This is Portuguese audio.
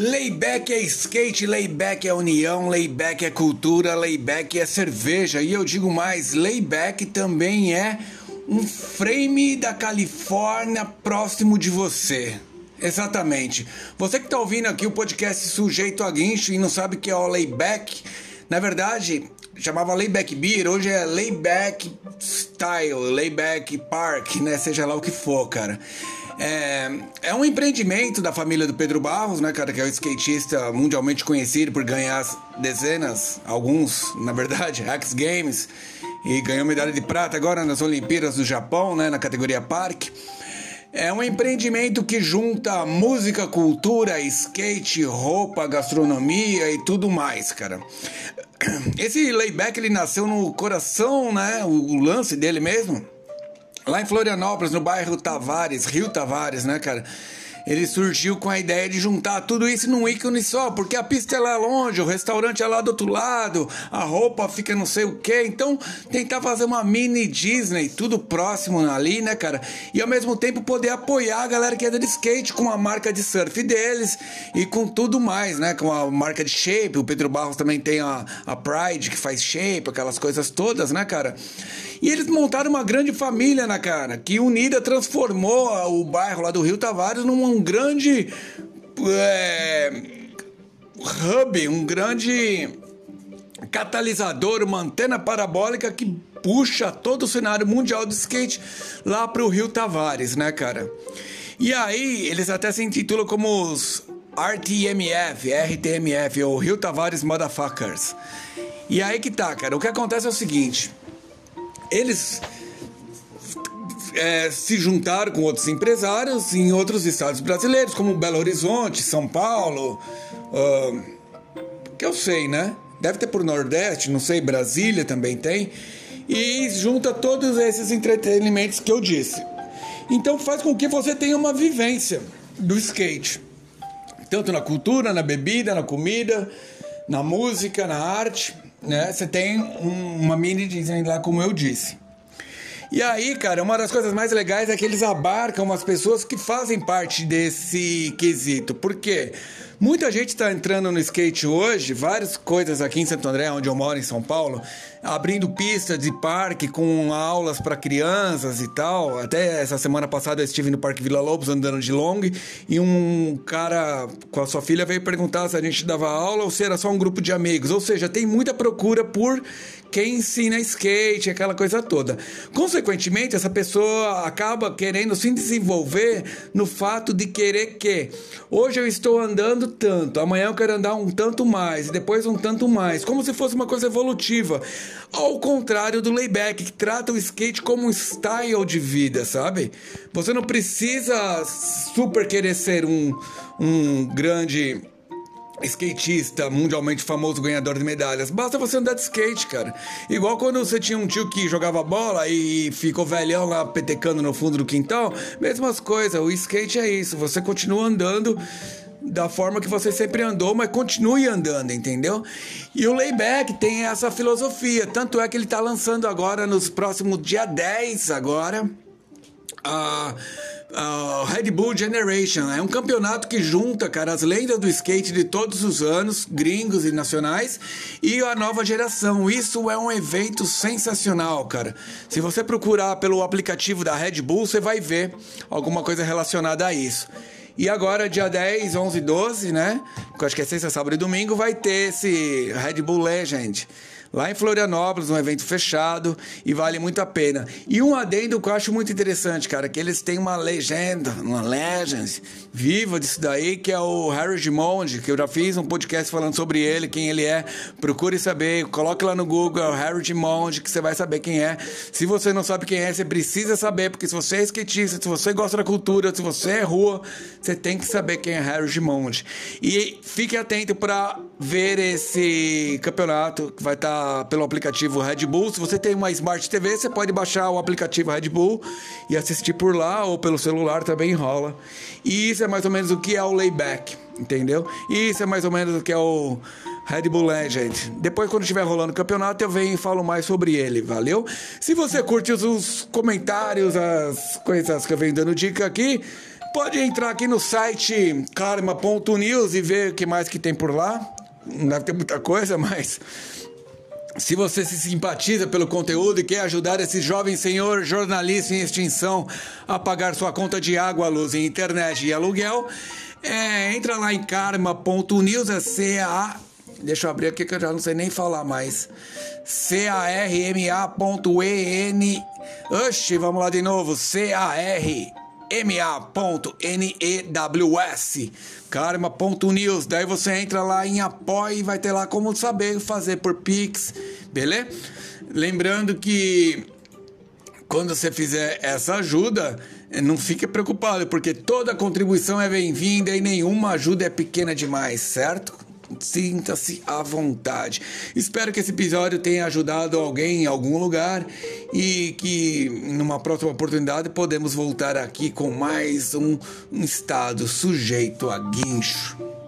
Layback é skate, layback é união, layback é cultura, layback é cerveja. E eu digo mais, layback também é um frame da Califórnia próximo de você. Exatamente. Você que está ouvindo aqui o podcast Sujeito a Guincho e não sabe o que é o layback, na verdade, chamava Layback Beer, hoje é Layback Style, Layback Park, né? Seja lá o que for, cara. É, é um empreendimento da família do Pedro Barros, né, cara, que é um skatista mundialmente conhecido por ganhar dezenas, alguns, na verdade, X Games, e ganhou medalha de prata agora nas Olimpíadas do Japão, né, na categoria Park. É um empreendimento que junta música, cultura, skate, roupa, gastronomia e tudo mais, cara. Esse layback ele nasceu no coração, né? O lance dele mesmo Lá em Florianópolis, no bairro Tavares, Rio Tavares, né, cara? Ele surgiu com a ideia de juntar tudo isso num ícone só, porque a pista é lá longe, o restaurante é lá do outro lado, a roupa fica não sei o que. Então, tentar fazer uma mini Disney, tudo próximo ali, né, cara? E ao mesmo tempo poder apoiar a galera que anda de skate com a marca de surf deles e com tudo mais, né? Com a marca de shape. O Pedro Barros também tem a, a Pride que faz shape, aquelas coisas todas, né, cara? E eles montaram uma grande família na cara, que unida transformou o bairro lá do Rio Tavares num grande é, hub, um grande catalisador, uma antena parabólica que puxa todo o cenário mundial de skate lá para o Rio Tavares, né, cara? E aí eles até se intitulam como os RTMF, RTMF, ou Rio Tavares Motherfuckers. E aí que tá, cara. O que acontece é o seguinte: eles é, se juntaram com outros empresários em outros estados brasileiros, como Belo Horizonte, São Paulo, uh, que eu sei, né? Deve ter por Nordeste, não sei, Brasília também tem. E junta todos esses entretenimentos que eu disse. Então faz com que você tenha uma vivência do skate. Tanto na cultura, na bebida, na comida, na música, na arte né? Você tem um, uma mini Disney lá, como eu disse. E aí, cara, uma das coisas mais legais é que eles abarcam as pessoas que fazem parte desse quesito. Por quê? Muita gente está entrando no skate hoje, várias coisas aqui em Santo André, onde eu moro em São Paulo, abrindo pistas de parque com aulas para crianças e tal. Até essa semana passada eu estive no Parque Vila Lobos andando de long e um cara com a sua filha veio perguntar se a gente dava aula ou se era só um grupo de amigos. Ou seja, tem muita procura por quem ensina skate, aquela coisa toda. Consequentemente, essa pessoa acaba querendo se desenvolver no fato de querer que hoje eu estou andando tanto, amanhã eu quero andar um tanto mais, e depois um tanto mais, como se fosse uma coisa evolutiva. Ao contrário do layback, que trata o skate como um style de vida, sabe? Você não precisa super querer ser um, um grande skatista mundialmente famoso, ganhador de medalhas. Basta você andar de skate, cara. Igual quando você tinha um tio que jogava bola e ficou velhão lá petecando no fundo do quintal. Mesmas coisas, o skate é isso. Você continua andando da forma que você sempre andou, mas continue andando, entendeu? E o Layback tem essa filosofia, tanto é que ele está lançando agora nos próximos dia 10 agora a Red Bull Generation. É um campeonato que junta, cara, as lendas do skate de todos os anos, gringos e nacionais, e a nova geração. Isso é um evento sensacional, cara. Se você procurar pelo aplicativo da Red Bull, você vai ver alguma coisa relacionada a isso. E agora, dia 10, 11 12, né? Que eu acho que é sexta, sábado e domingo, vai ter esse Red Bull Legend lá em Florianópolis, um evento fechado e vale muito a pena. E um adendo que eu acho muito interessante, cara, que eles têm uma legenda, uma legend viva disso daí, que é o Harry Gimondi, que eu já fiz um podcast falando sobre ele, quem ele é. Procure saber, coloque lá no Google, é o Harry Gimondi, que você vai saber quem é. Se você não sabe quem é, você precisa saber, porque se você é skatista, se você gosta da cultura, se você é rua, você tem que saber quem é Harry Gimondi. E fique atento para ver esse campeonato que vai estar tá pelo aplicativo Red Bull. Se você tem uma Smart TV, você pode baixar o aplicativo Red Bull e assistir por lá ou pelo celular também rola. E isso é mais ou menos o que é o layback, entendeu? E isso é mais ou menos o que é o Red Bull Legend. Depois, quando estiver rolando o campeonato, eu venho e falo mais sobre ele, valeu? Se você curte os comentários, as coisas que eu venho dando dica aqui, pode entrar aqui no site karma.news e ver o que mais que tem por lá. Não deve ter muita coisa, mas se você se simpatiza pelo conteúdo e quer ajudar esse jovem senhor jornalista em extinção a pagar sua conta de água, luz, internet e aluguel, é, entra lá em karma.news, é C-A. Deixa eu abrir aqui que eu já não sei nem falar mais. C-A-R-M-A.E-N. Oxi, vamos lá de novo. C-A-R ma.news, karma.news. Daí você entra lá em apoio e vai ter lá como saber fazer por Pix, beleza? Lembrando que quando você fizer essa ajuda, não fique preocupado, porque toda contribuição é bem-vinda e nenhuma ajuda é pequena demais, certo? Sinta-se à vontade. Espero que esse episódio tenha ajudado alguém em algum lugar e que numa próxima oportunidade podemos voltar aqui com mais um, estado sujeito a guincho.